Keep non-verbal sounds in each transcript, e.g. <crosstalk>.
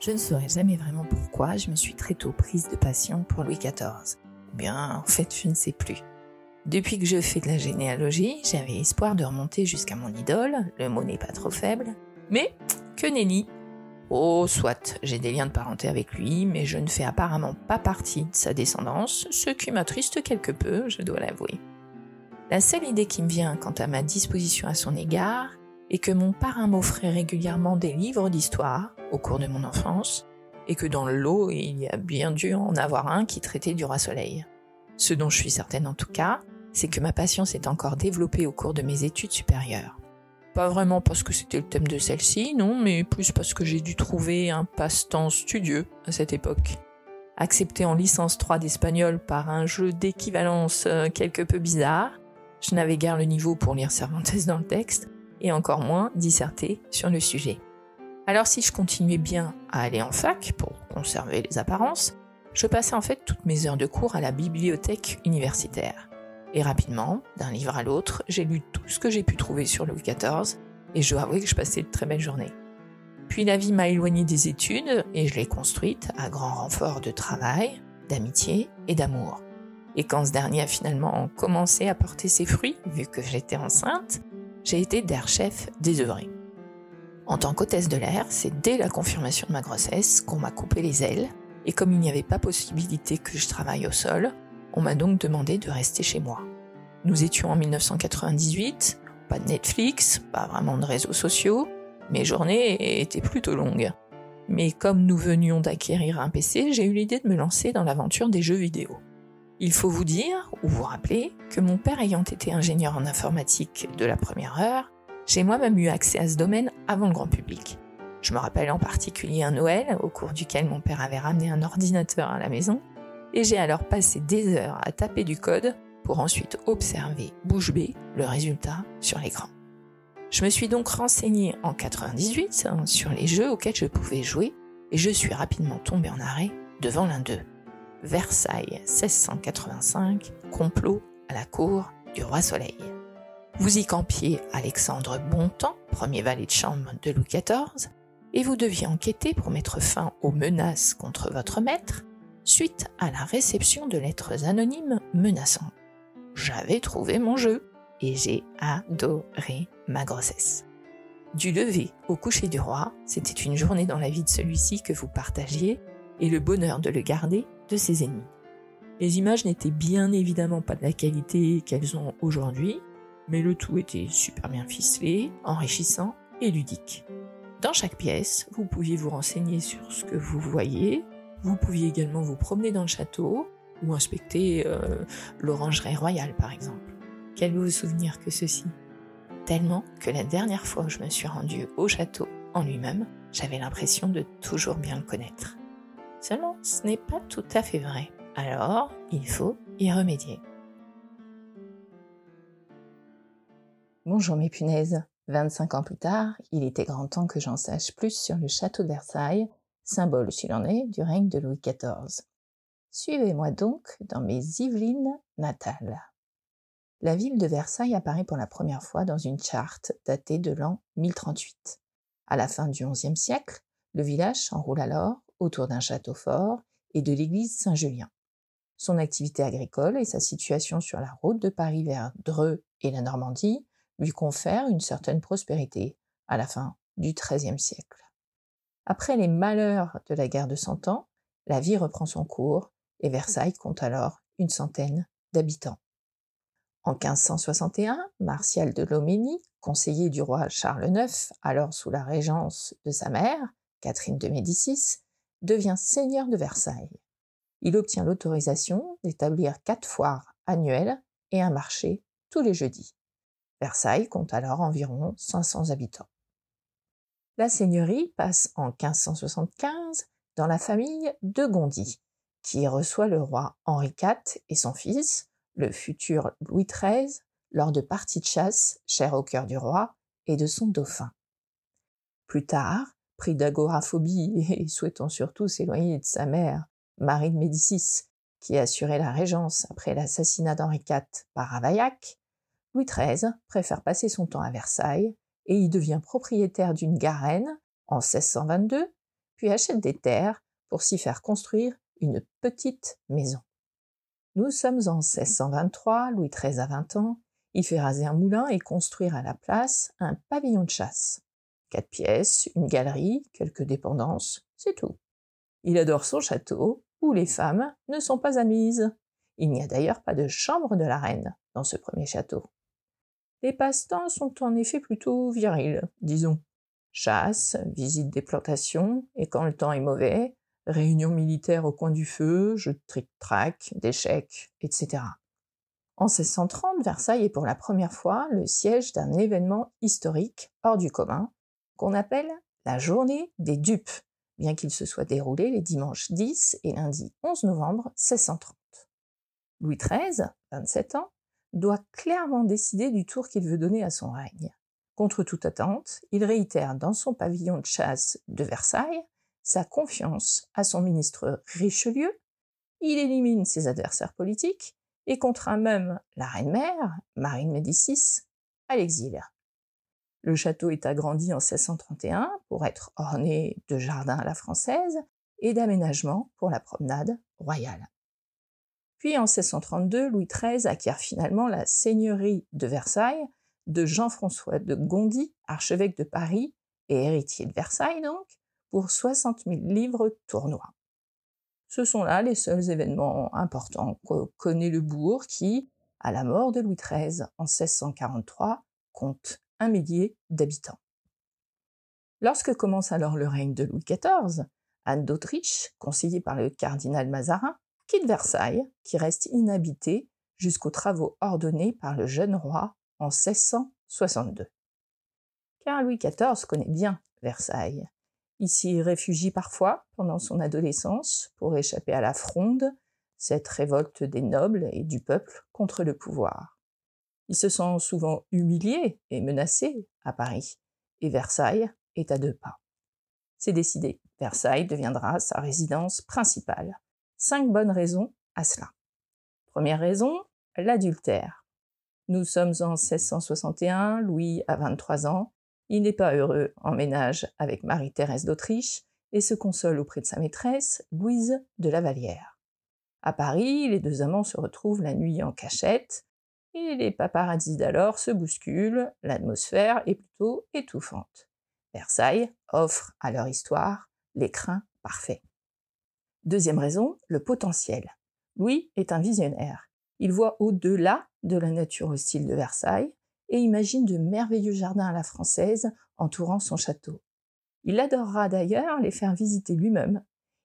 Je ne saurais jamais vraiment pourquoi je me suis très tôt prise de passion pour Louis XIV. Ou bien, en fait, je ne sais plus. Depuis que je fais de la généalogie, j'avais espoir de remonter jusqu'à mon idole, le mot n'est pas trop faible, mais que nenni. Oh, soit, j'ai des liens de parenté avec lui, mais je ne fais apparemment pas partie de sa descendance, ce qui m'attriste quelque peu, je dois l'avouer. La seule idée qui me vient quant à ma disposition à son égard est que mon parrain m'offrait régulièrement des livres d'histoire au cours de mon enfance, et que dans le lot, il y a bien dû en avoir un qui traitait du roi soleil. Ce dont je suis certaine en tout cas, c'est que ma passion s'est encore développée au cours de mes études supérieures. Pas vraiment parce que c'était le thème de celle-ci, non, mais plus parce que j'ai dû trouver un passe-temps studieux à cette époque. Accepté en licence 3 d'espagnol par un jeu d'équivalence euh, quelque peu bizarre, je n'avais guère le niveau pour lire Cervantes <laughs> dans le texte, et encore moins disserter sur le sujet. Alors si je continuais bien à aller en fac pour conserver les apparences, je passais en fait toutes mes heures de cours à la bibliothèque universitaire. Et rapidement, d'un livre à l'autre, j'ai lu tout ce que j'ai pu trouver sur Louis XIV, et je dois avouer que je passais de très belles journées. Puis la vie m'a éloigné des études, et je l'ai construite à grand renfort de travail, d'amitié et d'amour. Et quand ce dernier a finalement commencé à porter ses fruits, vu que j'étais enceinte, j'ai été d'air chef désœuvré. En tant qu'hôtesse de l'air, c'est dès la confirmation de ma grossesse qu'on m'a coupé les ailes, et comme il n'y avait pas possibilité que je travaille au sol, on m'a donc demandé de rester chez moi. Nous étions en 1998, pas de Netflix, pas vraiment de réseaux sociaux, mes journées étaient plutôt longues. Mais comme nous venions d'acquérir un PC, j'ai eu l'idée de me lancer dans l'aventure des jeux vidéo. Il faut vous dire, ou vous rappeler, que mon père ayant été ingénieur en informatique de la première heure, j'ai moi-même eu accès à ce domaine avant le grand public. Je me rappelle en particulier un Noël au cours duquel mon père avait ramené un ordinateur à la maison et j'ai alors passé des heures à taper du code pour ensuite observer bouche bée le résultat sur l'écran. Je me suis donc renseigné en 98 hein, sur les jeux auxquels je pouvais jouer et je suis rapidement tombé en arrêt devant l'un d'eux. Versailles 1685, complot à la cour du roi Soleil. Vous y campiez Alexandre Bontemps, premier valet de chambre de Louis XIV, et vous deviez enquêter pour mettre fin aux menaces contre votre maître suite à la réception de lettres anonymes menaçant. J'avais trouvé mon jeu et j'ai adoré ma grossesse. Du lever au coucher du roi, c'était une journée dans la vie de celui-ci que vous partagiez et le bonheur de le garder ses ennemis. Les images n'étaient bien évidemment pas de la qualité qu'elles ont aujourd'hui, mais le tout était super bien ficelé, enrichissant et ludique. Dans chaque pièce, vous pouviez vous renseigner sur ce que vous voyez, vous pouviez également vous promener dans le château ou inspecter euh, l'orangerie royale par exemple. Quel beau souvenir que ceci? Tellement que la dernière fois où je me suis rendue au château en lui-même, j'avais l'impression de toujours bien le connaître. Seulement, ce n'est pas tout à fait vrai. Alors, il faut y remédier. Bonjour mes punaises. 25 ans plus tard, il était grand temps que j'en sache plus sur le château de Versailles symbole s'il en est du règne de Louis XIV. Suivez-moi donc dans mes Yvelines natales. La ville de Versailles apparaît pour la première fois dans une charte datée de l'an 1038. À la fin du XIe siècle, le village s'enroule alors autour d'un château fort et de l'église Saint-Julien. Son activité agricole et sa situation sur la route de Paris vers Dreux et la Normandie lui confèrent une certaine prospérité à la fin du XIIIe siècle. Après les malheurs de la guerre de Cent Ans, la vie reprend son cours et Versailles compte alors une centaine d'habitants. En 1561, Martial de Loménie, conseiller du roi Charles IX, alors sous la régence de sa mère, Catherine de Médicis, devient seigneur de Versailles. Il obtient l'autorisation d'établir quatre foires annuelles et un marché tous les jeudis. Versailles compte alors environ 500 habitants. La seigneurie passe en 1575 dans la famille de Gondy, qui reçoit le roi Henri IV et son fils, le futur Louis XIII, lors de parties de chasse chères au cœur du roi et de son dauphin. Plus tard, pris d'agoraphobie et <laughs> souhaitant surtout s'éloigner de sa mère, Marie de Médicis, qui assurait la régence après l'assassinat d'Henri IV par Ravaillac, Louis XIII préfère passer son temps à Versailles et y devient propriétaire d'une garenne en 1622, puis achète des terres pour s'y faire construire une petite maison. Nous sommes en 1623, Louis XIII a 20 ans, il fait raser un moulin et construire à la place un pavillon de chasse. Quatre pièces, une galerie, quelques dépendances, c'est tout. Il adore son château, où les femmes ne sont pas admises. Il n'y a d'ailleurs pas de chambre de la reine dans ce premier château. Les passe-temps sont en effet plutôt virils, disons. Chasse, visite des plantations, et quand le temps est mauvais, réunions militaires au coin du feu, jeux de tric-trac, d'échecs, etc. En 1630, Versailles est pour la première fois le siège d'un événement historique hors du commun, qu'on appelle la journée des dupes, bien qu'il se soit déroulé les dimanches 10 et lundi 11 novembre 1630. Louis XIII, 27 ans, doit clairement décider du tour qu'il veut donner à son règne. Contre toute attente, il réitère dans son pavillon de chasse de Versailles sa confiance à son ministre Richelieu, il élimine ses adversaires politiques et contraint même la reine-mère, Marie de Médicis, à l'exil. Le château est agrandi en 1631 pour être orné de jardins à la française et d'aménagements pour la promenade royale. Puis en 1632, Louis XIII acquiert finalement la seigneurie de Versailles de Jean-François de Gondy, archevêque de Paris et héritier de Versailles donc, pour 60 000 livres tournois. Ce sont là les seuls événements importants que connaît le bourg qui, à la mort de Louis XIII en 1643, compte un millier d'habitants. Lorsque commence alors le règne de Louis XIV, Anne d'Autriche, conseillée par le cardinal Mazarin, quitte Versailles, qui reste inhabité jusqu'aux travaux ordonnés par le jeune roi en 1662. Car Louis XIV connaît bien Versailles. Il s'y réfugie parfois pendant son adolescence pour échapper à la fronde, cette révolte des nobles et du peuple contre le pouvoir. Il se sent souvent humilié et menacé à Paris, et Versailles est à deux pas. C'est décidé, Versailles deviendra sa résidence principale. Cinq bonnes raisons à cela. Première raison, l'adultère. Nous sommes en 1661, Louis a 23 ans, il n'est pas heureux en ménage avec Marie-Thérèse d'Autriche et se console auprès de sa maîtresse, Louise de la Vallière. À Paris, les deux amants se retrouvent la nuit en cachette, et les paparazzis d'alors se bousculent, l'atmosphère est plutôt étouffante. Versailles offre à leur histoire l'écrin parfait. Deuxième raison, le potentiel. Louis est un visionnaire. Il voit au-delà de la nature hostile de Versailles et imagine de merveilleux jardins à la française entourant son château. Il adorera d'ailleurs les faire visiter lui-même.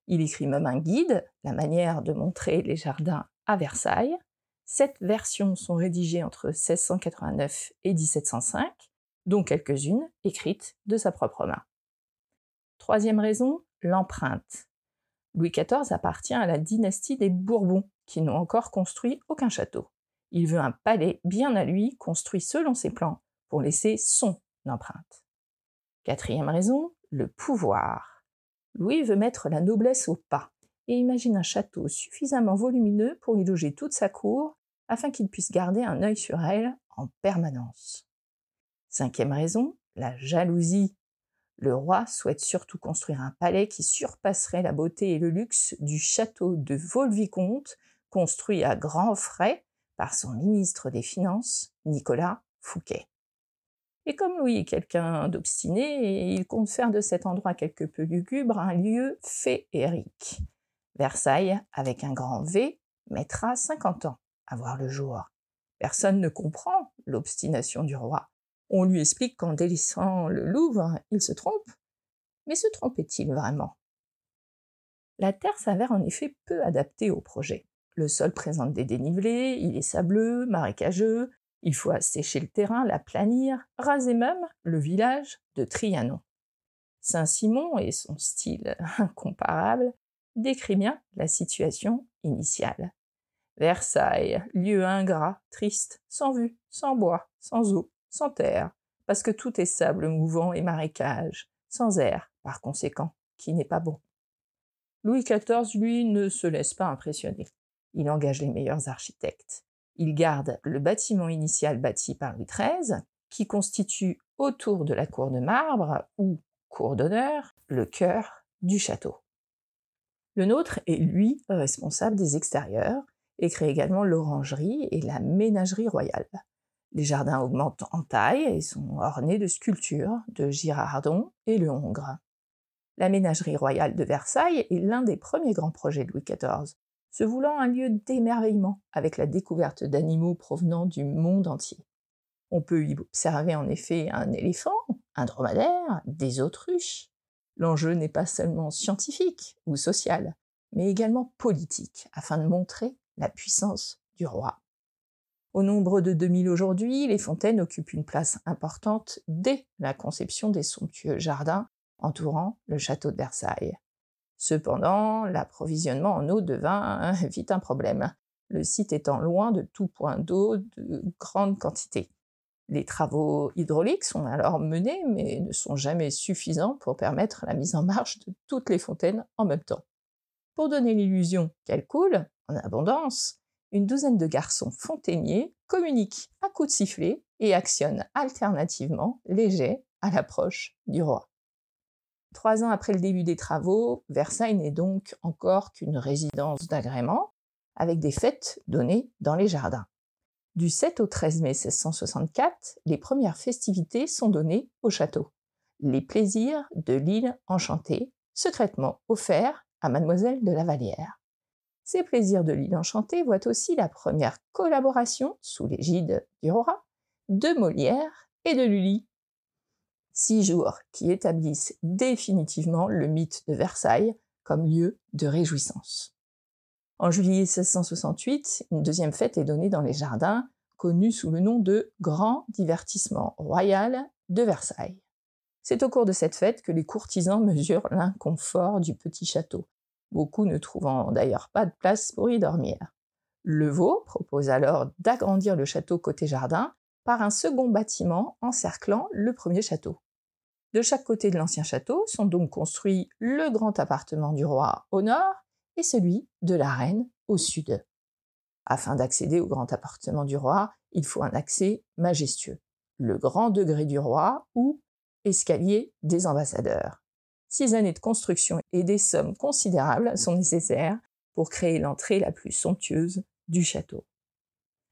Il écrit même un guide, la manière de montrer les jardins à Versailles. Sept versions sont rédigées entre 1689 et 1705, dont quelques-unes écrites de sa propre main. Troisième raison, l'empreinte. Louis XIV appartient à la dynastie des Bourbons, qui n'ont encore construit aucun château. Il veut un palais bien à lui, construit selon ses plans, pour laisser son empreinte. Quatrième raison, le pouvoir. Louis veut mettre la noblesse au pas et imagine un château suffisamment volumineux pour y loger toute sa cour afin qu'il puisse garder un œil sur elle en permanence. Cinquième raison, la jalousie. Le roi souhaite surtout construire un palais qui surpasserait la beauté et le luxe du château de Vaux-le-Vicomte, construit à grands frais par son ministre des Finances, Nicolas Fouquet. Et comme Louis est quelqu'un d'obstiné, il compte faire de cet endroit quelque peu lugubre un lieu féerique. Versailles, avec un grand V, mettra 50 ans à voir le jour. Personne ne comprend l'obstination du roi. On lui explique qu'en délaissant le Louvre, il se trompe. Mais se trompait-il vraiment? La terre s'avère en effet peu adaptée au projet. Le sol présente des dénivelés, il est sableux, marécageux, il faut assécher le terrain, l'aplanir, raser même le village de Trianon. Saint-Simon et son style incomparable décrit bien la situation initiale. Versailles, lieu ingrat, triste, sans vue, sans bois, sans eau, sans terre, parce que tout est sable mouvant et marécage, sans air, par conséquent, qui n'est pas bon. Louis XIV, lui, ne se laisse pas impressionner. Il engage les meilleurs architectes. Il garde le bâtiment initial bâti par Louis XIII, qui constitue autour de la cour de marbre, ou cour d'honneur, le cœur du château. Le nôtre est, lui, responsable des extérieurs et crée également l'orangerie et la ménagerie royale. Les jardins augmentent en taille et sont ornés de sculptures de Girardon et Le Hongre. La ménagerie royale de Versailles est l'un des premiers grands projets de Louis XIV, se voulant un lieu d'émerveillement avec la découverte d'animaux provenant du monde entier. On peut y observer en effet un éléphant, un dromadaire, des autruches. L'enjeu n'est pas seulement scientifique ou social, mais également politique, afin de montrer la puissance du roi. Au nombre de 2000 aujourd'hui, les fontaines occupent une place importante dès la conception des somptueux jardins entourant le château de Versailles. Cependant, l'approvisionnement en eau devint <laughs> vite un problème, le site étant loin de tout point d'eau de grande quantité. Les travaux hydrauliques sont alors menés, mais ne sont jamais suffisants pour permettre la mise en marche de toutes les fontaines en même temps. Pour donner l'illusion qu'elles coulent en abondance, une douzaine de garçons fontainiers communiquent à coups de sifflet et actionnent alternativement les jets à l'approche du roi. Trois ans après le début des travaux, Versailles n'est donc encore qu'une résidence d'agrément, avec des fêtes données dans les jardins. Du 7 au 13 mai 1664, les premières festivités sont données au château. Les plaisirs de l'île enchantée, secrètement offerts à mademoiselle de la Vallière. Ces plaisirs de l'île enchantée voient aussi la première collaboration, sous l'égide du roi, de Molière et de Lully. Six jours qui établissent définitivement le mythe de Versailles comme lieu de réjouissance. En juillet 1668, une deuxième fête est donnée dans les jardins, connue sous le nom de Grand Divertissement Royal de Versailles. C'est au cours de cette fête que les courtisans mesurent l'inconfort du petit château, beaucoup ne trouvant d'ailleurs pas de place pour y dormir. Levaux propose alors d'agrandir le château côté jardin par un second bâtiment encerclant le premier château. De chaque côté de l'ancien château sont donc construits le grand appartement du roi au nord et celui de la reine au sud. Afin d'accéder au grand appartement du roi, il faut un accès majestueux, le grand degré du roi ou escalier des ambassadeurs. Six années de construction et des sommes considérables sont nécessaires pour créer l'entrée la plus somptueuse du château.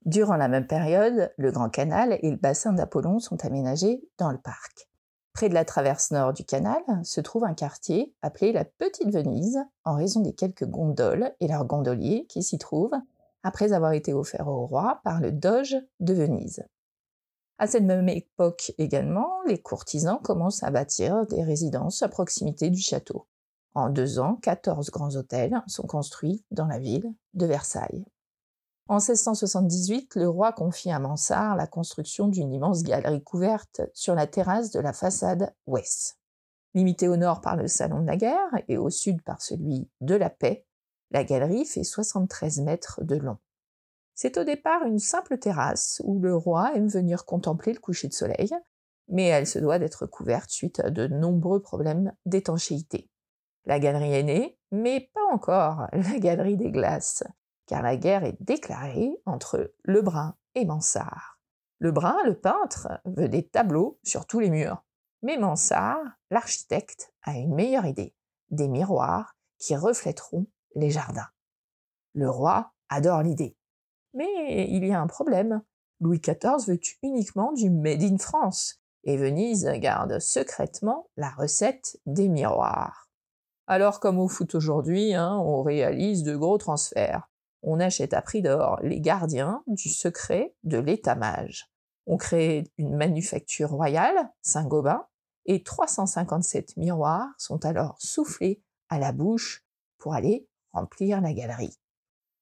Durant la même période, le Grand Canal et le bassin d'Apollon sont aménagés dans le parc. Près de la traverse nord du canal se trouve un quartier appelé la Petite Venise en raison des quelques gondoles et leurs gondoliers qui s'y trouvent après avoir été offerts au roi par le doge de Venise. À cette même époque également, les courtisans commencent à bâtir des résidences à proximité du château. En deux ans, 14 grands hôtels sont construits dans la ville de Versailles. En 1678, le roi confie à Mansart la construction d'une immense galerie couverte sur la terrasse de la façade ouest. Limitée au nord par le salon de la guerre et au sud par celui de la paix, la galerie fait 73 mètres de long. C'est au départ une simple terrasse où le roi aime venir contempler le coucher de soleil, mais elle se doit d'être couverte suite à de nombreux problèmes d'étanchéité. La galerie est née, mais pas encore la galerie des glaces, car la guerre est déclarée entre Lebrun et Mansart. Lebrun, le peintre, veut des tableaux sur tous les murs, mais Mansart, l'architecte, a une meilleure idée, des miroirs qui reflèteront les jardins. Le roi adore l'idée. Mais il y a un problème. Louis XIV veut uniquement du Made in France, et Venise garde secrètement la recette des miroirs. Alors comme au foot aujourd'hui, hein, on réalise de gros transferts. On achète à prix d'or les gardiens du secret de l'état-mage. On crée une manufacture royale, Saint-Gobain, et 357 miroirs sont alors soufflés à la bouche pour aller remplir la galerie.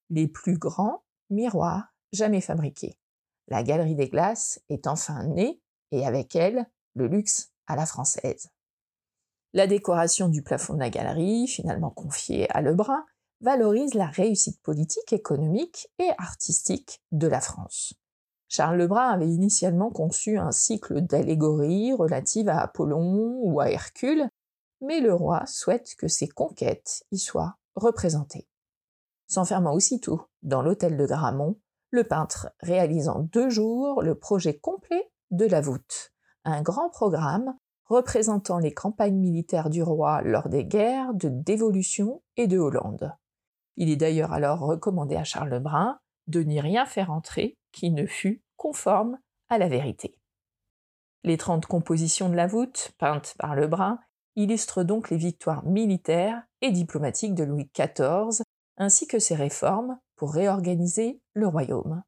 Les plus grands miroir jamais fabriqué. La galerie des glaces est enfin née et avec elle le luxe à la française. La décoration du plafond de la galerie, finalement confiée à Lebrun, valorise la réussite politique, économique et artistique de la France. Charles Lebrun avait initialement conçu un cycle d'allégories relatives à Apollon ou à Hercule, mais le roi souhaite que ses conquêtes y soient représentées s'enfermant aussitôt dans l'hôtel de Gramont, le peintre réalise en deux jours le projet complet de la voûte, un grand programme représentant les campagnes militaires du roi lors des guerres de Dévolution et de Hollande. Il est d'ailleurs alors recommandé à Charles Lebrun de n'y rien faire entrer qui ne fût conforme à la vérité. Les trente compositions de la voûte, peintes par Lebrun, illustrent donc les victoires militaires et diplomatiques de Louis XIV, ainsi que ses réformes pour réorganiser le royaume.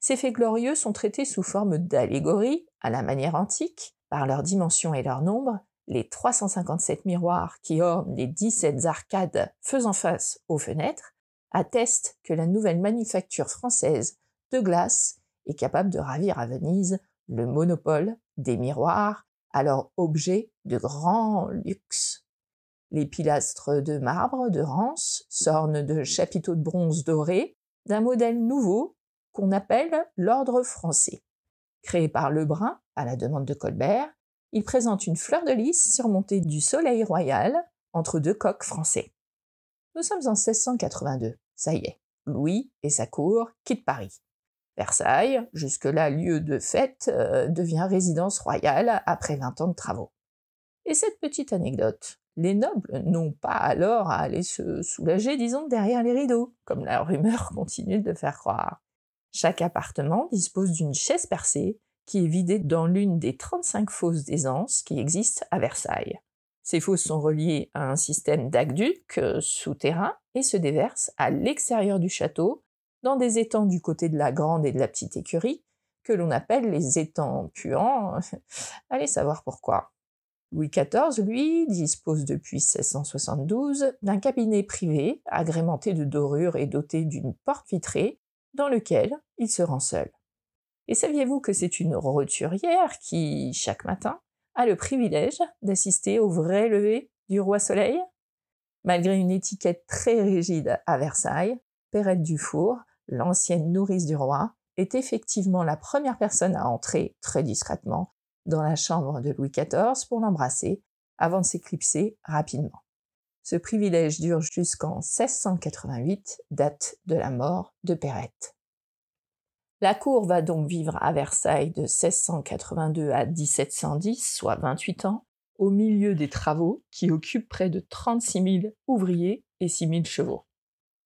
Ces faits glorieux sont traités sous forme d'allégories, à la manière antique, par leur dimension et leur nombre, les 357 miroirs qui ornent les 17 arcades faisant face aux fenêtres attestent que la nouvelle manufacture française de glace est capable de ravir à Venise le monopole des miroirs, alors objet de grand luxe. Les pilastres de marbre de Rance s'ornent de chapiteaux de bronze dorés d'un modèle nouveau qu'on appelle l'ordre français. Créé par Lebrun, à la demande de Colbert, il présente une fleur de lys surmontée du soleil royal entre deux coqs français. Nous sommes en 1682. Ça y est, Louis et sa cour quittent Paris. Versailles, jusque-là lieu de fête, euh, devient résidence royale après 20 ans de travaux. Et cette petite anecdote, les nobles n'ont pas alors à aller se soulager, disons, derrière les rideaux, comme la rumeur <laughs> continue de faire croire. Chaque appartement dispose d'une chaise percée qui est vidée dans l'une des 35 fosses d'aisance qui existent à Versailles. Ces fosses sont reliées à un système d'aqueduc euh, souterrain et se déversent à l'extérieur du château, dans des étangs du côté de la grande et de la petite écurie, que l'on appelle les étangs puants. <laughs> Allez savoir pourquoi. Louis XIV, lui, dispose depuis 1672 d'un cabinet privé agrémenté de dorures et doté d'une porte vitrée dans lequel il se rend seul. Et saviez-vous que c'est une roturière qui, chaque matin, a le privilège d'assister au vrai lever du roi soleil? Malgré une étiquette très rigide à Versailles, Perrette Dufour, l'ancienne nourrice du roi, est effectivement la première personne à entrer très discrètement dans la chambre de Louis XIV pour l'embrasser avant de s'éclipser rapidement. Ce privilège dure jusqu'en 1688, date de la mort de Perrette. La cour va donc vivre à Versailles de 1682 à 1710, soit 28 ans, au milieu des travaux qui occupent près de 36 000 ouvriers et 6 000 chevaux.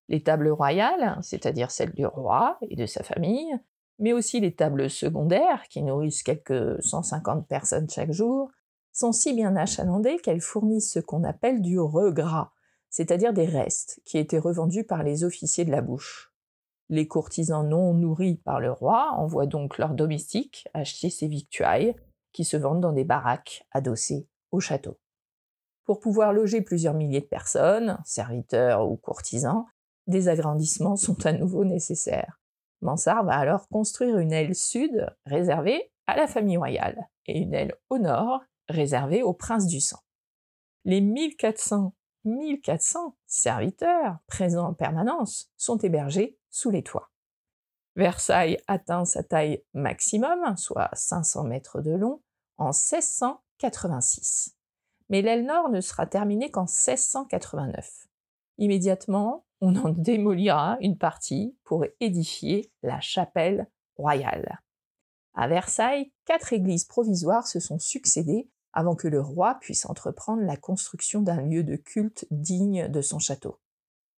Les tables royales, c'est-à-dire celles du roi et de sa famille, mais aussi les tables secondaires, qui nourrissent quelques 150 personnes chaque jour, sont si bien achalandées qu'elles fournissent ce qu'on appelle du regras, c'est-à-dire des restes qui étaient revendus par les officiers de la bouche. Les courtisans non nourris par le roi envoient donc leurs domestiques acheter ces victuailles qui se vendent dans des baraques adossées au château. Pour pouvoir loger plusieurs milliers de personnes, serviteurs ou courtisans, des agrandissements sont à nouveau nécessaires. Mansart va alors construire une aile sud réservée à la famille royale et une aile au nord réservée au prince du sang. Les 1400 1400 serviteurs présents en permanence sont hébergés sous les toits. Versailles atteint sa taille maximum, soit 500 mètres de long, en 1686. Mais l'aile nord ne sera terminée qu'en 1689. Immédiatement, on en démolira une partie pour édifier la chapelle royale. À Versailles, quatre églises provisoires se sont succédées avant que le roi puisse entreprendre la construction d'un lieu de culte digne de son château.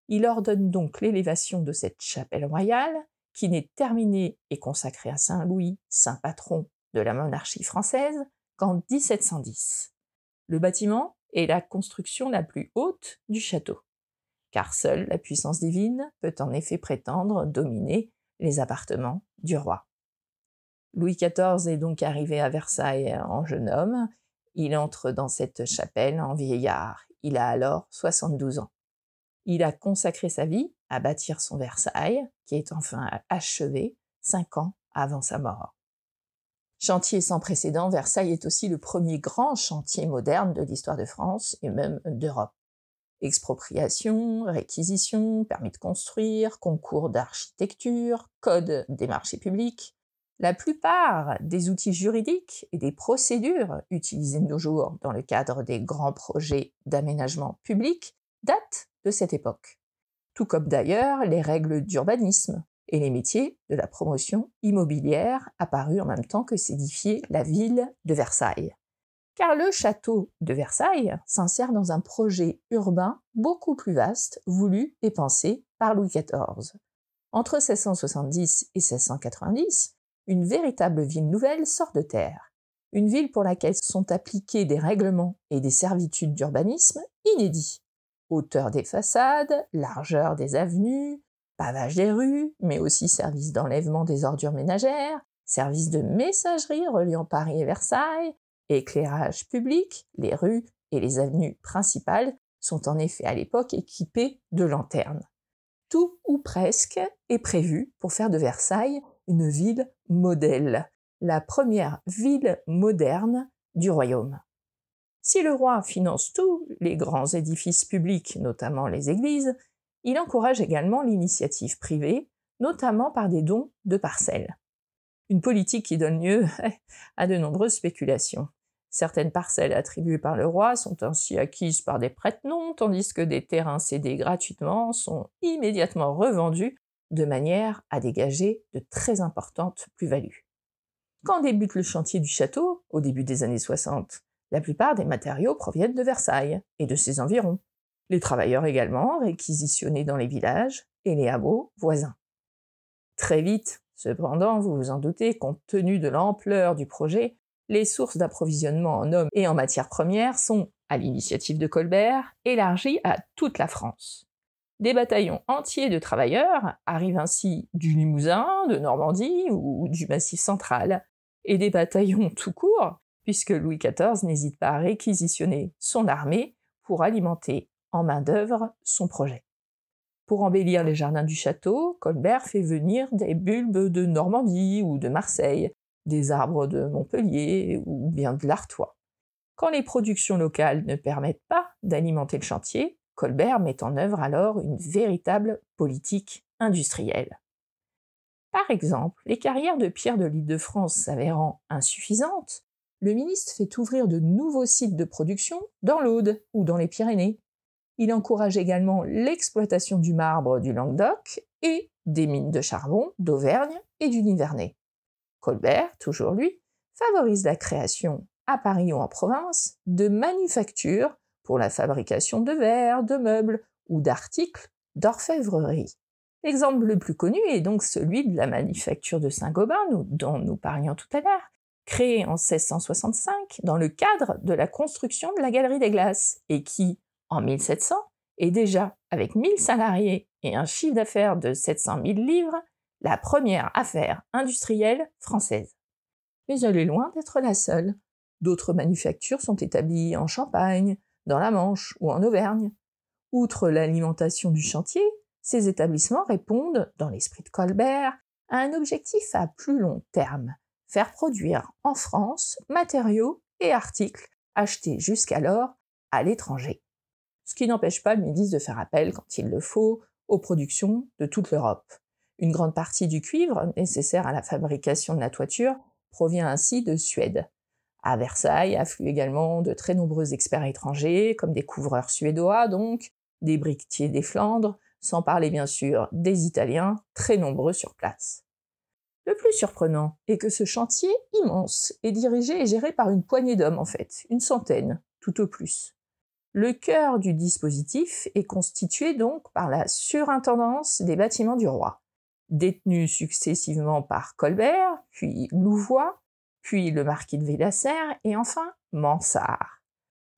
Il ordonne donc l'élévation de cette chapelle royale, qui n'est terminée et consacrée à Saint Louis, saint patron de la monarchie française, qu'en 1710. Le bâtiment est la construction la plus haute du château, car seule la puissance divine peut en effet prétendre dominer les appartements du roi. Louis XIV est donc arrivé à Versailles en jeune homme il entre dans cette chapelle en vieillard. Il a alors 72 ans. Il a consacré sa vie à bâtir son Versailles, qui est enfin achevé cinq ans avant sa mort. Chantier sans précédent, Versailles est aussi le premier grand chantier moderne de l'histoire de France et même d'Europe. Expropriation, réquisition, permis de construire, concours d'architecture, code des marchés publics, la plupart des outils juridiques et des procédures utilisés de nos jours dans le cadre des grands projets d'aménagement public datent de cette époque, tout comme d'ailleurs les règles d'urbanisme et les métiers de la promotion immobilière apparus en même temps que s'édifiait la ville de Versailles. car le château de Versailles s'insère dans un projet urbain beaucoup plus vaste, voulu et pensé par Louis XIV. Entre 1670 et 1690, une véritable ville nouvelle sort de terre. Une ville pour laquelle sont appliqués des règlements et des servitudes d'urbanisme inédits. Hauteur des façades, largeur des avenues, pavage des rues, mais aussi service d'enlèvement des ordures ménagères, service de messagerie reliant Paris et Versailles, éclairage public, les rues et les avenues principales sont en effet à l'époque équipées de lanternes. Tout ou presque est prévu pour faire de Versailles une ville modèle, la première ville moderne du royaume. Si le roi finance tous les grands édifices publics, notamment les églises, il encourage également l'initiative privée, notamment par des dons de parcelles. Une politique qui donne lieu <laughs> à de nombreuses spéculations. Certaines parcelles attribuées par le roi sont ainsi acquises par des prête-noms, tandis que des terrains cédés gratuitement sont immédiatement revendus de manière à dégager de très importantes plus-values. Quand débute le chantier du château, au début des années 60, la plupart des matériaux proviennent de Versailles et de ses environs. Les travailleurs également réquisitionnés dans les villages et les hameaux voisins. Très vite, cependant, vous vous en doutez, compte tenu de l'ampleur du projet, les sources d'approvisionnement en hommes et en matières premières sont, à l'initiative de Colbert, élargies à toute la France. Des bataillons entiers de travailleurs arrivent ainsi du Limousin, de Normandie ou du Massif central, et des bataillons <laughs> tout court, puisque Louis XIV n'hésite pas à réquisitionner son armée pour alimenter en main-d'œuvre son projet. Pour embellir les jardins du château, Colbert fait venir des bulbes de Normandie ou de Marseille, des arbres de Montpellier ou bien de l'Artois. Quand les productions locales ne permettent pas d'alimenter le chantier, Colbert met en œuvre alors une véritable politique industrielle. Par exemple, les carrières de pierre de l'île de France s'avérant insuffisantes, le ministre fait ouvrir de nouveaux sites de production dans l'Aude ou dans les Pyrénées. Il encourage également l'exploitation du marbre du Languedoc et des mines de charbon d'Auvergne et du Nivernais. Colbert, toujours lui, favorise la création, à Paris ou en province, de manufactures pour la fabrication de verres, de meubles ou d'articles d'orfèvrerie. L'exemple le plus connu est donc celui de la manufacture de Saint-Gobain, dont nous parlions tout à l'heure, créée en 1665 dans le cadre de la construction de la Galerie des Glaces, et qui, en 1700, est déjà, avec 1000 salariés et un chiffre d'affaires de 700 000 livres, la première affaire industrielle française. Mais elle est loin d'être la seule. D'autres manufactures sont établies en Champagne, dans la Manche ou en Auvergne. Outre l'alimentation du chantier, ces établissements répondent, dans l'esprit de Colbert, à un objectif à plus long terme, faire produire en France matériaux et articles achetés jusqu'alors à l'étranger. Ce qui n'empêche pas le de faire appel, quand il le faut, aux productions de toute l'Europe. Une grande partie du cuivre nécessaire à la fabrication de la toiture provient ainsi de Suède. À Versailles affluent également de très nombreux experts étrangers, comme des couvreurs suédois donc, des briquetiers des Flandres, sans parler bien sûr des Italiens, très nombreux sur place. Le plus surprenant est que ce chantier immense est dirigé et géré par une poignée d'hommes en fait, une centaine, tout au plus. Le cœur du dispositif est constitué donc par la surintendance des bâtiments du roi détenu successivement par Colbert, puis Louvois, puis le marquis de Villasserre et enfin Mansart.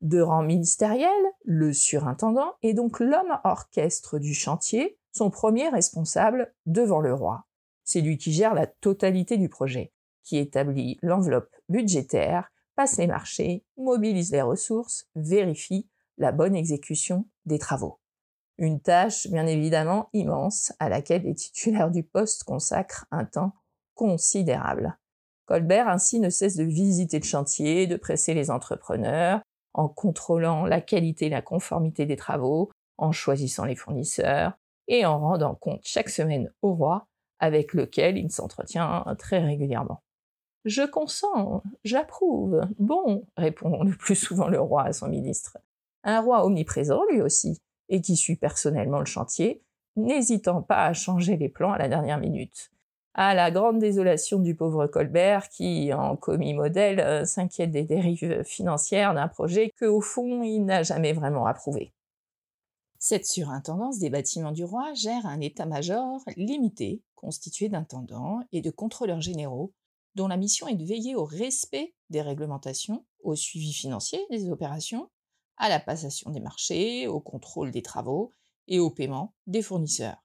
De rang ministériel, le surintendant est donc l'homme orchestre du chantier, son premier responsable devant le roi. C'est lui qui gère la totalité du projet, qui établit l'enveloppe budgétaire, passe les marchés, mobilise les ressources, vérifie la bonne exécution des travaux. Une tâche bien évidemment immense à laquelle les titulaires du poste consacrent un temps considérable. Colbert ainsi ne cesse de visiter le chantier, de presser les entrepreneurs, en contrôlant la qualité et la conformité des travaux, en choisissant les fournisseurs et en rendant compte chaque semaine au roi, avec lequel il s'entretient très régulièrement. Je consens, j'approuve. Bon, répond le plus souvent le roi à son ministre. Un roi omniprésent lui aussi, et qui suit personnellement le chantier, n'hésitant pas à changer les plans à la dernière minute. À la grande désolation du pauvre Colbert qui, en commis modèle, euh, s'inquiète des dérives financières d'un projet que, au fond, il n'a jamais vraiment approuvé. Cette surintendance des bâtiments du roi gère un état-major limité, constitué d'intendants et de contrôleurs généraux, dont la mission est de veiller au respect des réglementations, au suivi financier des opérations, à la passation des marchés, au contrôle des travaux et au paiement des fournisseurs.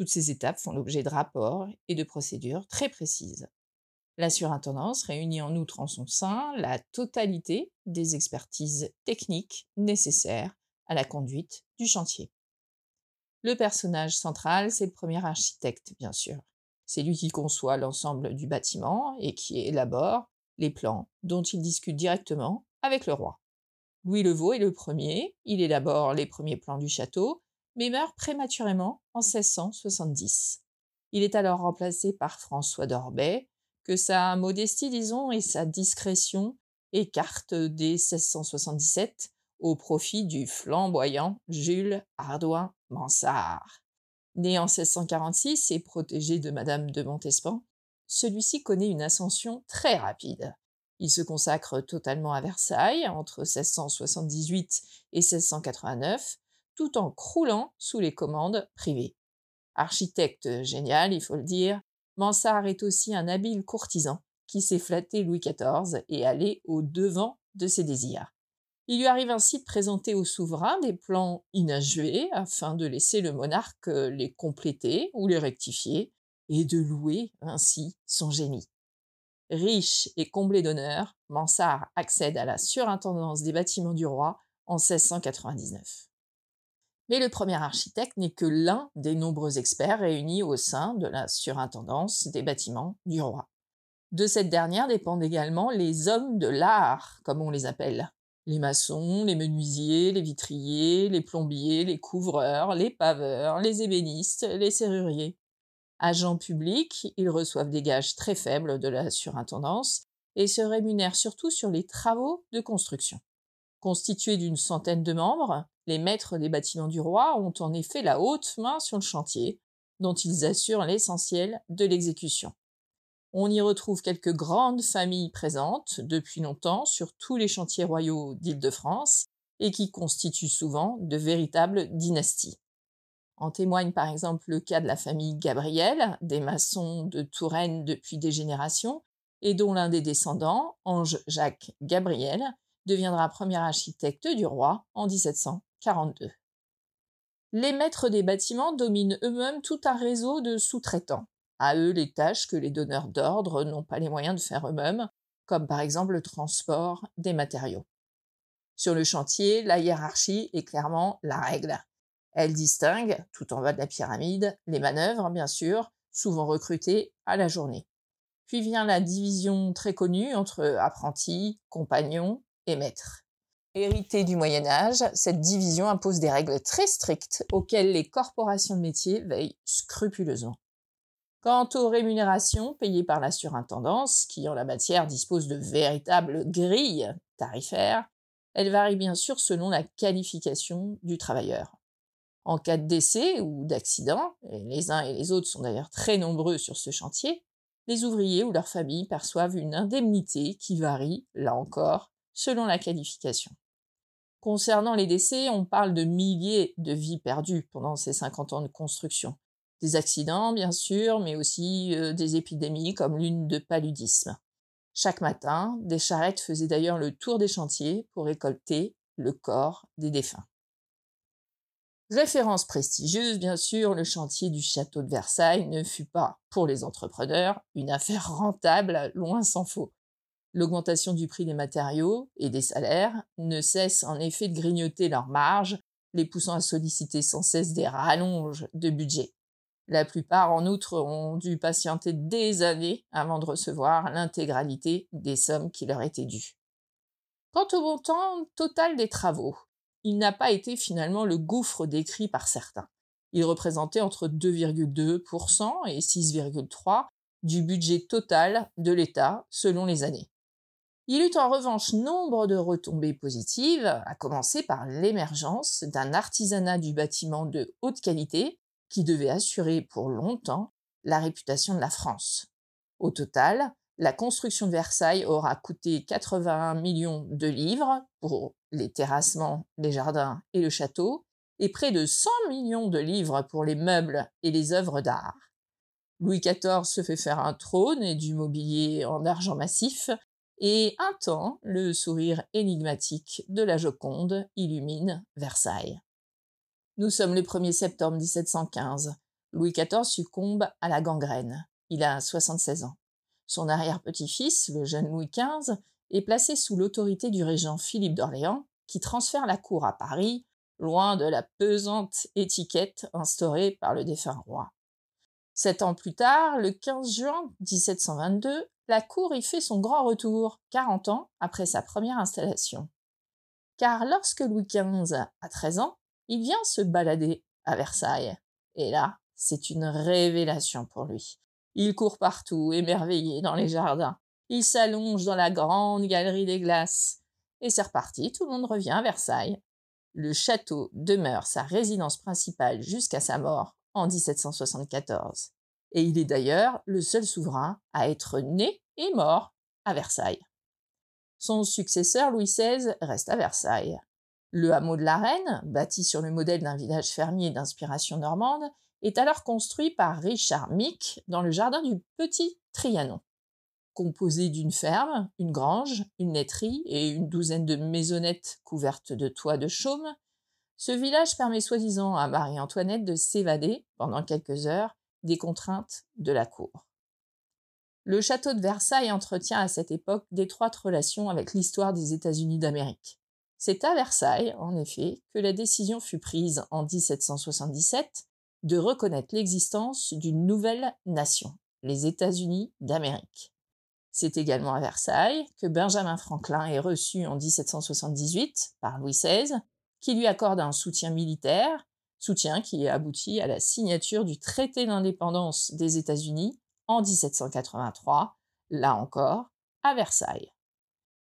Toutes ces étapes font l'objet de rapports et de procédures très précises. La surintendance réunit en outre en son sein la totalité des expertises techniques nécessaires à la conduite du chantier. Le personnage central, c'est le premier architecte, bien sûr. C'est lui qui conçoit l'ensemble du bâtiment et qui élabore les plans dont il discute directement avec le roi. Louis le Vau est le premier, il élabore les premiers plans du château mais meurt prématurément en 1670. Il est alors remplacé par François d'Orbay, que sa modestie, disons, et sa discrétion écartent dès 1677 au profit du flamboyant Jules Ardouin Mansart. Né en 1646 et protégé de Madame de Montespan, celui-ci connaît une ascension très rapide. Il se consacre totalement à Versailles entre 1678 et 1689, tout en croulant sous les commandes privées. Architecte génial, il faut le dire, Mansart est aussi un habile courtisan qui sait flatter Louis XIV et aller au devant de ses désirs. Il lui arrive ainsi de présenter au souverain des plans inachevés afin de laisser le monarque les compléter ou les rectifier et de louer ainsi son génie. Riche et comblé d'honneur, Mansart accède à la surintendance des bâtiments du roi en 1699 mais le premier architecte n'est que l'un des nombreux experts réunis au sein de la surintendance des bâtiments du roi. De cette dernière dépendent également les hommes de l'art, comme on les appelle. Les maçons, les menuisiers, les vitriers, les plombiers, les couvreurs, les paveurs, les ébénistes, les serruriers. Agents publics, ils reçoivent des gages très faibles de la surintendance et se rémunèrent surtout sur les travaux de construction. Constitués d'une centaine de membres, les maîtres des bâtiments du roi ont en effet la haute main sur le chantier, dont ils assurent l'essentiel de l'exécution. On y retrouve quelques grandes familles présentes depuis longtemps sur tous les chantiers royaux d'Île-de-France et qui constituent souvent de véritables dynasties. En témoigne par exemple le cas de la famille Gabriel, des maçons de Touraine depuis des générations, et dont l'un des descendants, Ange-Jacques Gabriel, deviendra premier architecte du roi en 1700. 42. Les maîtres des bâtiments dominent eux-mêmes tout un réseau de sous-traitants. À eux les tâches que les donneurs d'ordre n'ont pas les moyens de faire eux-mêmes, comme par exemple le transport des matériaux. Sur le chantier, la hiérarchie est clairement la règle. Elle distingue, tout en bas de la pyramide, les manœuvres, bien sûr, souvent recrutées à la journée. Puis vient la division très connue entre apprentis, compagnons et maîtres. Héritée du Moyen Âge, cette division impose des règles très strictes auxquelles les corporations de métier veillent scrupuleusement. Quant aux rémunérations payées par la surintendance, qui en la matière dispose de véritables grilles tarifaires, elles varient bien sûr selon la qualification du travailleur. En cas de décès ou d'accident, les uns et les autres sont d'ailleurs très nombreux sur ce chantier, les ouvriers ou leurs familles perçoivent une indemnité qui varie, là encore, selon la qualification. Concernant les décès, on parle de milliers de vies perdues pendant ces 50 ans de construction. Des accidents, bien sûr, mais aussi euh, des épidémies comme l'une de paludisme. Chaque matin, des charrettes faisaient d'ailleurs le tour des chantiers pour récolter le corps des défunts. Référence prestigieuse, bien sûr, le chantier du château de Versailles ne fut pas, pour les entrepreneurs, une affaire rentable, loin s'en faut. L'augmentation du prix des matériaux et des salaires ne cesse en effet de grignoter leurs marges, les poussant à solliciter sans cesse des rallonges de budget. La plupart, en outre, ont dû patienter des années avant de recevoir l'intégralité des sommes qui leur étaient dues. Quant au montant total des travaux, il n'a pas été finalement le gouffre décrit par certains. Il représentait entre 2,2% et 6,3% du budget total de l'État selon les années. Il eut en revanche nombre de retombées positives, à commencer par l'émergence d'un artisanat du bâtiment de haute qualité qui devait assurer pour longtemps la réputation de la France. Au total, la construction de Versailles aura coûté 81 millions de livres pour les terrassements, les jardins et le château, et près de 100 millions de livres pour les meubles et les œuvres d'art. Louis XIV se fait faire un trône et du mobilier en argent massif, et un temps, le sourire énigmatique de la Joconde illumine Versailles. Nous sommes le 1er septembre 1715. Louis XIV succombe à la gangrène. Il a 76 ans. Son arrière-petit-fils, le jeune Louis XV, est placé sous l'autorité du régent Philippe d'Orléans, qui transfère la cour à Paris, loin de la pesante étiquette instaurée par le défunt roi. Sept ans plus tard, le 15 juin 1722, la cour y fait son grand retour, 40 ans après sa première installation. Car lorsque Louis XV a 13 ans, il vient se balader à Versailles. Et là, c'est une révélation pour lui. Il court partout, émerveillé dans les jardins. Il s'allonge dans la grande galerie des glaces. Et c'est reparti, tout le monde revient à Versailles. Le château demeure sa résidence principale jusqu'à sa mort en 1774. Et il est d'ailleurs le seul souverain à être né et mort à Versailles. Son successeur Louis XVI reste à Versailles. Le hameau de la Reine, bâti sur le modèle d'un village fermier d'inspiration normande, est alors construit par Richard Mick dans le jardin du Petit Trianon. Composé d'une ferme, une grange, une laiterie et une douzaine de maisonnettes couvertes de toits de chaume, ce village permet soi-disant à Marie-Antoinette de s'évader, pendant quelques heures, des contraintes de la cour. Le château de Versailles entretient à cette époque d'étroites relations avec l'histoire des États-Unis d'Amérique. C'est à Versailles, en effet, que la décision fut prise en 1777 de reconnaître l'existence d'une nouvelle nation, les États-Unis d'Amérique. C'est également à Versailles que Benjamin Franklin est reçu en 1778 par Louis XVI, qui lui accorde un soutien militaire, soutien qui aboutit à la signature du traité d'indépendance des États-Unis en 1783, là encore, à Versailles.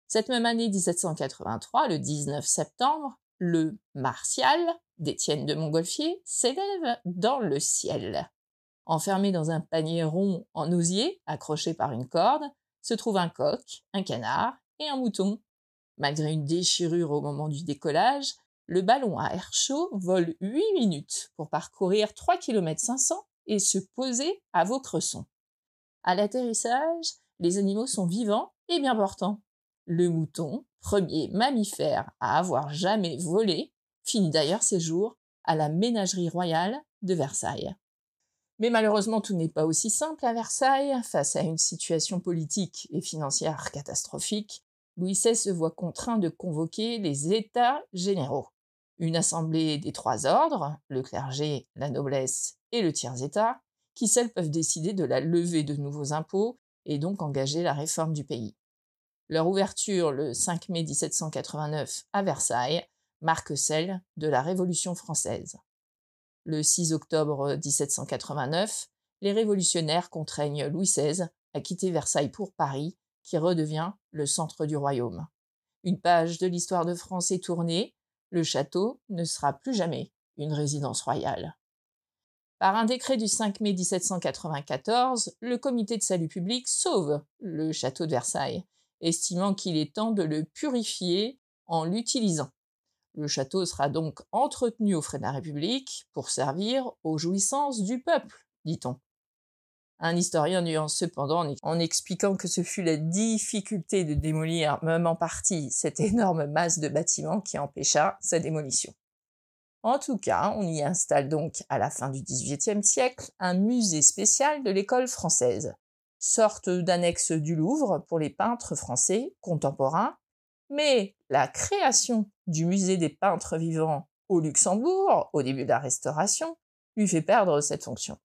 Cette même année 1783, le 19 septembre, le Martial d'Étienne de Montgolfier s'élève dans le ciel. Enfermé dans un panier rond en osier, accroché par une corde, se trouve un coq, un canard et un mouton. Malgré une déchirure au moment du décollage, le ballon à air chaud vole 8 minutes pour parcourir 3 km 500 et se poser à vos cressons. À l'atterrissage, les animaux sont vivants et bien portants. Le mouton, premier mammifère à avoir jamais volé, finit d'ailleurs ses jours à la ménagerie royale de Versailles. Mais malheureusement, tout n'est pas aussi simple à Versailles. Face à une situation politique et financière catastrophique, Louis XVI se voit contraint de convoquer les États généraux. Une assemblée des trois ordres, le clergé, la noblesse et le tiers-État, qui seuls peuvent décider de la levée de nouveaux impôts et donc engager la réforme du pays. Leur ouverture le 5 mai 1789 à Versailles marque celle de la Révolution française. Le 6 octobre 1789, les révolutionnaires contraignent Louis XVI à quitter Versailles pour Paris, qui redevient le centre du royaume. Une page de l'histoire de France est tournée, le château ne sera plus jamais une résidence royale. Par un décret du 5 mai 1794, le comité de salut public sauve le château de Versailles, estimant qu'il est temps de le purifier en l'utilisant. Le château sera donc entretenu aux frais de la République pour servir aux jouissances du peuple, dit-on. Un historien nuance cependant en expliquant que ce fut la difficulté de démolir, même en partie, cette énorme masse de bâtiments qui empêcha sa démolition. En tout cas, on y installe donc, à la fin du XVIIIe siècle, un musée spécial de l'école française, sorte d'annexe du Louvre pour les peintres français contemporains, mais la création du musée des peintres vivants au Luxembourg, au début de la Restauration, lui fait perdre cette fonction.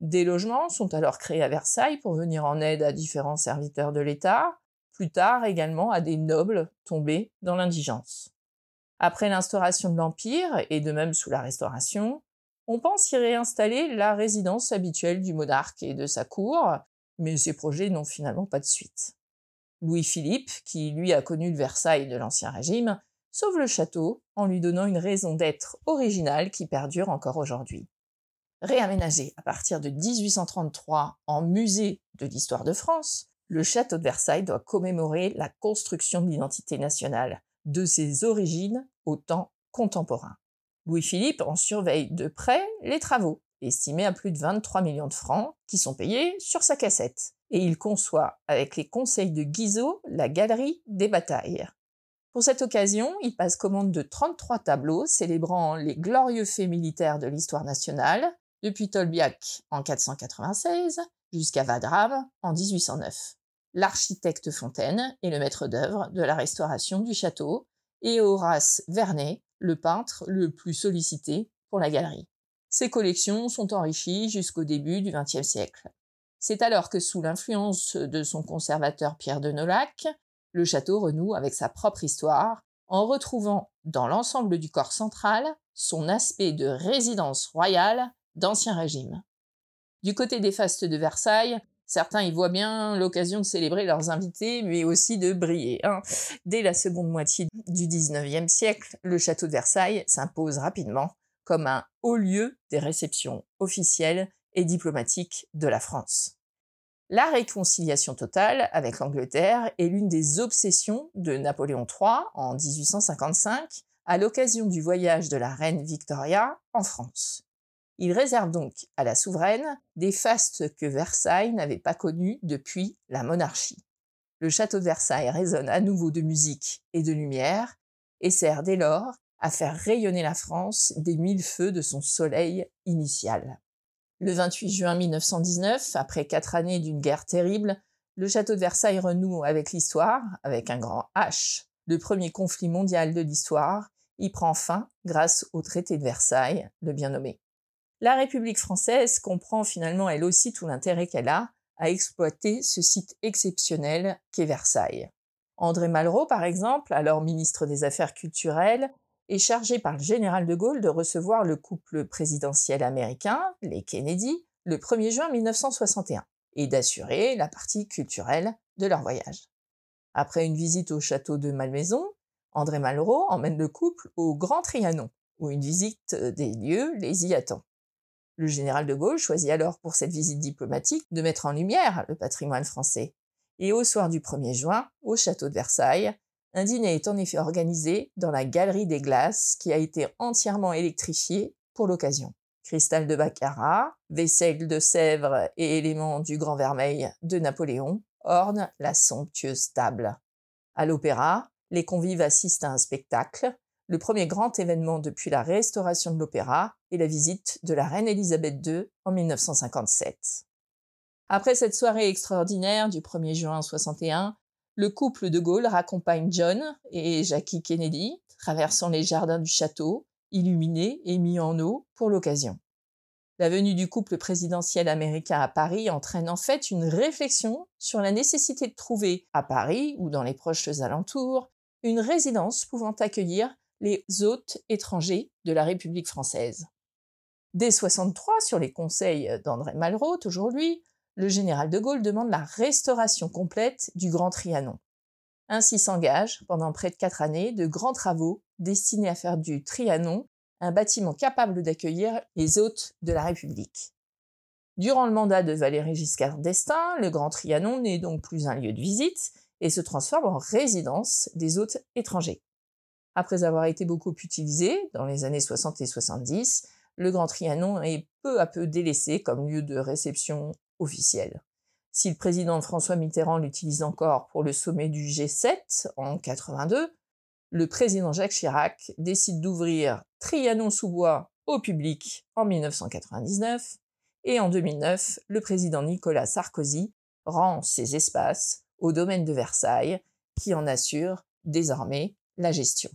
Des logements sont alors créés à Versailles pour venir en aide à différents serviteurs de l'État, plus tard également à des nobles tombés dans l'indigence. Après l'instauration de l'Empire, et de même sous la Restauration, on pense y réinstaller la résidence habituelle du monarque et de sa cour, mais ces projets n'ont finalement pas de suite. Louis-Philippe, qui lui a connu le Versailles de l'Ancien Régime, sauve le château en lui donnant une raison d'être originale qui perdure encore aujourd'hui. Réaménagé à partir de 1833 en musée de l'histoire de France, le château de Versailles doit commémorer la construction de l'identité nationale, de ses origines au temps contemporain. Louis-Philippe en surveille de près les travaux, estimés à plus de 23 millions de francs, qui sont payés sur sa cassette. Et il conçoit, avec les conseils de Guizot, la galerie des batailles. Pour cette occasion, il passe commande de 33 tableaux célébrant les glorieux faits militaires de l'histoire nationale, depuis Tolbiac en 496 jusqu'à Vadram en 1809. L'architecte Fontaine est le maître d'œuvre de la restauration du château et Horace Vernet, le peintre le plus sollicité pour la galerie. Ces collections sont enrichies jusqu'au début du XXe siècle. C'est alors que sous l'influence de son conservateur Pierre de Nolac, le château renoue avec sa propre histoire en retrouvant dans l'ensemble du corps central son aspect de résidence royale d'Ancien Régime. Du côté des fastes de Versailles, certains y voient bien l'occasion de célébrer leurs invités, mais aussi de briller. Hein. Dès la seconde moitié du XIXe siècle, le château de Versailles s'impose rapidement comme un haut lieu des réceptions officielles et diplomatiques de la France. La réconciliation totale avec l'Angleterre est l'une des obsessions de Napoléon III en 1855 à l'occasion du voyage de la reine Victoria en France. Il réserve donc à la souveraine des fastes que Versailles n'avait pas connus depuis la monarchie. Le château de Versailles résonne à nouveau de musique et de lumière et sert dès lors à faire rayonner la France des mille feux de son soleil initial. Le 28 juin 1919, après quatre années d'une guerre terrible, le château de Versailles renoue avec l'histoire, avec un grand H. Le premier conflit mondial de l'histoire y prend fin grâce au traité de Versailles, le bien nommé. La République française comprend finalement elle aussi tout l'intérêt qu'elle a à exploiter ce site exceptionnel qu'est Versailles. André Malraux, par exemple, alors ministre des Affaires culturelles, est chargé par le général de Gaulle de recevoir le couple présidentiel américain, les Kennedy, le 1er juin 1961, et d'assurer la partie culturelle de leur voyage. Après une visite au château de Malmaison, André Malraux emmène le couple au Grand Trianon, où une visite des lieux les y attend. Le général de Gaulle choisit alors pour cette visite diplomatique de mettre en lumière le patrimoine français. Et au soir du 1er juin, au château de Versailles, un dîner est en effet organisé dans la galerie des glaces qui a été entièrement électrifiée pour l'occasion. Cristal de Baccarat, vaisselle de Sèvres et éléments du Grand Vermeil de Napoléon ornent la somptueuse table. À l'opéra, les convives assistent à un spectacle le premier grand événement depuis la restauration de l'opéra est la visite de la reine Elisabeth II en 1957. Après cette soirée extraordinaire du 1er juin 61, le couple de Gaulle raccompagne John et Jackie Kennedy, traversant les jardins du château, illuminés et mis en eau pour l'occasion. La venue du couple présidentiel américain à Paris entraîne en fait une réflexion sur la nécessité de trouver à Paris ou dans les proches alentours une résidence pouvant accueillir les hôtes étrangers de la République française. Dès 63, sur les conseils d'André Malraux, aujourd'hui, le général de Gaulle demande la restauration complète du Grand Trianon. Ainsi s'engagent, pendant près de quatre années, de grands travaux destinés à faire du Trianon un bâtiment capable d'accueillir les hôtes de la République. Durant le mandat de Valéry Giscard d'Estaing, le Grand Trianon n'est donc plus un lieu de visite et se transforme en résidence des hôtes étrangers. Après avoir été beaucoup utilisé dans les années 60 et 70, le Grand Trianon est peu à peu délaissé comme lieu de réception officielle. Si le président François Mitterrand l'utilise encore pour le sommet du G7 en 82, le président Jacques Chirac décide d'ouvrir Trianon-sous-Bois au public en 1999 et en 2009, le président Nicolas Sarkozy rend ses espaces au domaine de Versailles qui en assure désormais la gestion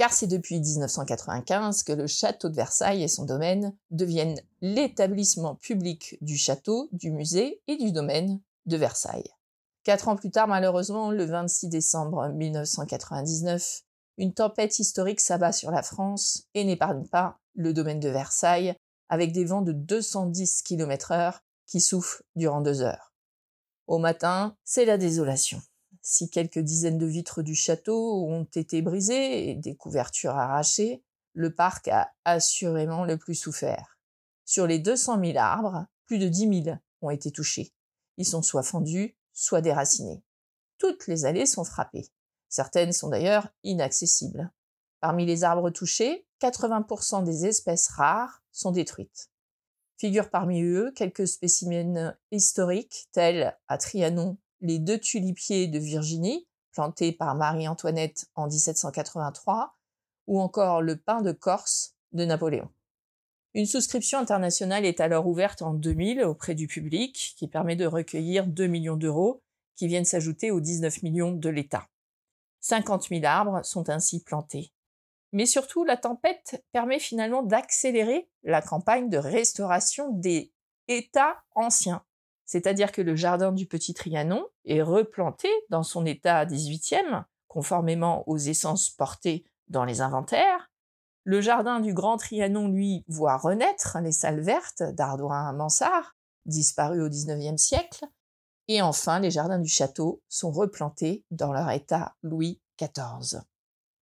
car c'est depuis 1995 que le château de Versailles et son domaine deviennent l'établissement public du château, du musée et du domaine de Versailles. Quatre ans plus tard, malheureusement, le 26 décembre 1999, une tempête historique s'abat sur la France et n'épargne pas le domaine de Versailles avec des vents de 210 km heure qui soufflent durant deux heures. Au matin, c'est la désolation si quelques dizaines de vitres du château ont été brisées et des couvertures arrachées, le parc a assurément le plus souffert. Sur les 200 000 arbres, plus de 10 000 ont été touchés. Ils sont soit fendus, soit déracinés. Toutes les allées sont frappées. Certaines sont d'ailleurs inaccessibles. Parmi les arbres touchés, 80% des espèces rares sont détruites. Figurent parmi eux quelques spécimens historiques, tels à Trianon les deux tulipiers de Virginie, plantés par Marie-Antoinette en 1783, ou encore le pin de Corse de Napoléon. Une souscription internationale est alors ouverte en 2000 auprès du public, qui permet de recueillir 2 millions d'euros, qui viennent s'ajouter aux 19 millions de l'État. 50 000 arbres sont ainsi plantés. Mais surtout, la tempête permet finalement d'accélérer la campagne de restauration des États anciens. C'est-à-dire que le jardin du Petit Trianon est replanté dans son état 18e, conformément aux essences portées dans les inventaires. Le jardin du Grand Trianon, lui, voit renaître les salles vertes d'Ardouin Mansart, disparues au XIXe siècle. Et enfin, les jardins du château sont replantés dans leur état Louis XIV.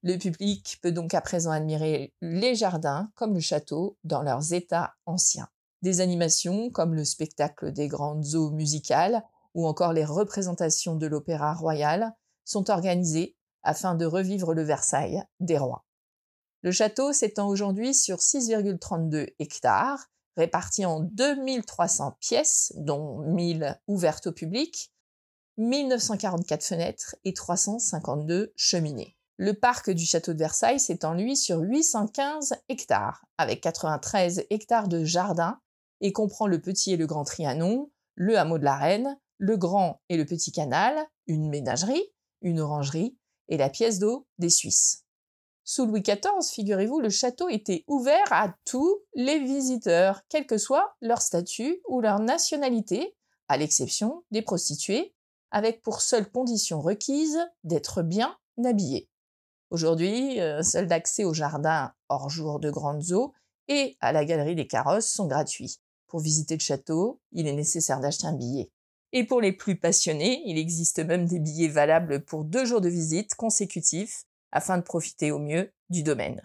Le public peut donc à présent admirer les jardins comme le château dans leurs états anciens. Des animations comme le spectacle des grandes eaux musicales ou encore les représentations de l'opéra royal sont organisées afin de revivre le Versailles des rois. Le château s'étend aujourd'hui sur 6,32 hectares, répartis en 2300 pièces, dont 1000 ouvertes au public, 1944 fenêtres et 352 cheminées. Le parc du château de Versailles s'étend lui sur 815 hectares, avec 93 hectares de jardin, et comprend le petit et le grand Trianon, le hameau de la Reine, le grand et le petit canal, une ménagerie, une orangerie et la pièce d'eau des Suisses. Sous Louis XIV, figurez-vous, le château était ouvert à tous les visiteurs, quel que soit leur statut ou leur nationalité, à l'exception des prostituées, avec pour seule condition requise d'être bien habillés. Aujourd'hui, euh, seuls d'accès au jardin hors jour de grandes eaux et à la galerie des carrosses sont gratuits. Pour visiter le château, il est nécessaire d'acheter un billet. Et pour les plus passionnés, il existe même des billets valables pour deux jours de visite consécutifs afin de profiter au mieux du domaine.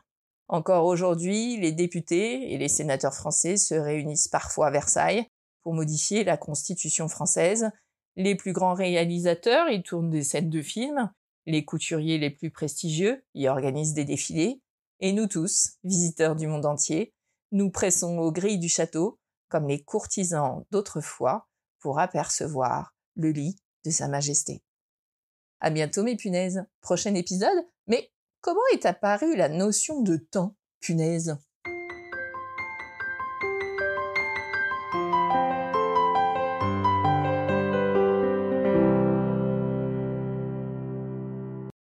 Encore aujourd'hui, les députés et les sénateurs français se réunissent parfois à Versailles pour modifier la Constitution française. Les plus grands réalisateurs y tournent des scènes de films les couturiers les plus prestigieux y organisent des défilés, et nous tous, visiteurs du monde entier, nous pressons aux grilles du château, comme les courtisans d'autrefois, pour apercevoir le lit de Sa Majesté. À bientôt mes punaises. Prochain épisode. Mais comment est apparue la notion de temps, punaise?